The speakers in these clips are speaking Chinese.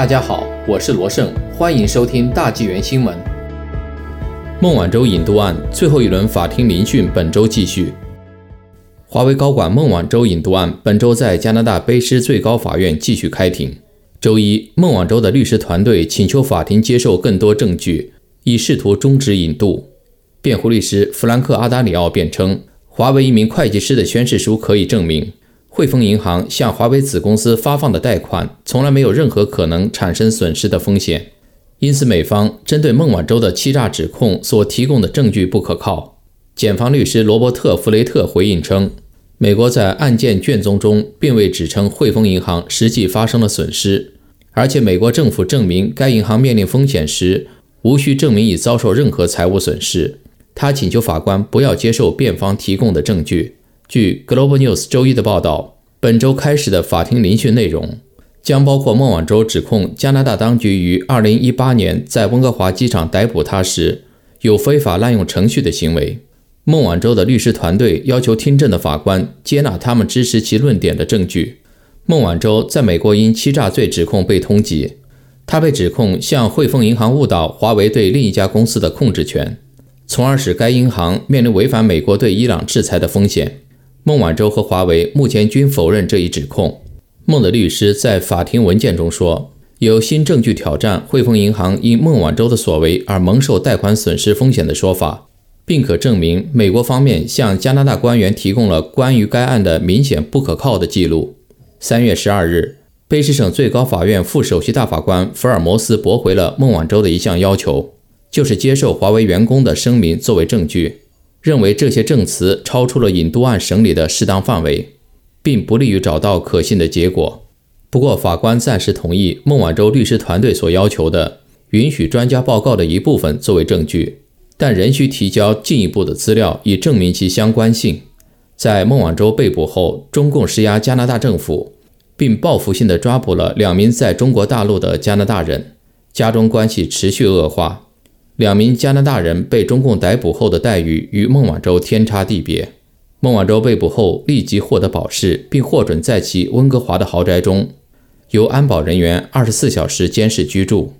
大家好，我是罗胜，欢迎收听大纪元新闻。孟晚舟引渡案最后一轮法庭聆讯本周继续。华为高管孟晚舟引渡案本周在加拿大卑诗最高法院继续开庭。周一，孟晚舟的律师团队请求法庭接受更多证据，以试图终止引渡。辩护律师弗兰克·阿达里奥辩称，华为一名会计师的宣誓书可以证明，汇丰银行向华为子公司发放的贷款从来没有任何可能产生损失的风险。因此，美方针对孟晚舟的欺诈指控所提供的证据不可靠。检方律师罗伯特·弗雷特回应称，美国在案件卷宗中并未指称汇丰银行实际发生了损失，而且美国政府证明该银行面临风险时，无需证明已遭受任何财务损失。他请求法官不要接受辩方提供的证据。据 Global News 周一的报道，本周开始的法庭聆讯内容。将包括孟晚舟指控加拿大当局于2018年在温哥华机场逮捕他时有非法滥用程序的行为。孟晚舟的律师团队要求听证的法官接纳他们支持其论点的证据。孟晚舟在美国因欺诈罪指控被通缉，他被指控向汇丰银行误导华为对另一家公司的控制权，从而使该银行面临违反美国对伊朗制裁的风险。孟晚舟和华为目前均否认这一指控。孟的律师在法庭文件中说，有新证据挑战汇丰银行因孟晚舟的所为而蒙受贷款损失风险的说法，并可证明美国方面向加拿大官员提供了关于该案的明显不可靠的记录。三月十二日，卑诗省最高法院副首席大法官福尔摩斯驳回了孟晚舟的一项要求，就是接受华为员工的声明作为证据，认为这些证词超出了引渡案审理的适当范围。并不利于找到可信的结果。不过，法官暂时同意孟晚舟律师团队所要求的，允许专家报告的一部分作为证据，但仍需提交进一步的资料以证明其相关性。在孟晚舟被捕后，中共施压加拿大政府，并报复性地抓捕了两名在中国大陆的加拿大人，家中关系持续恶化。两名加拿大人被中共逮捕后的待遇与孟晚舟天差地别。孟晚舟被捕后，立即获得保释，并获准在其温哥华的豪宅中由安保人员二十四小时监视居住。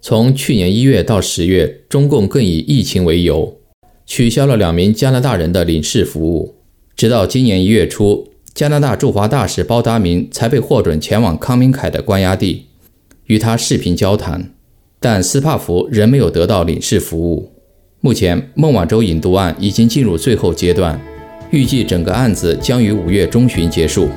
从去年一月到十月，中共更以疫情为由，取消了两名加拿大人的领事服务。直到今年一月初，加拿大驻华大使包达明才被获准前往康明凯的关押地，与他视频交谈。但斯帕福仍没有得到领事服务。目前，孟晚舟引渡案已经进入最后阶段。预计整个案子将于五月中旬结束。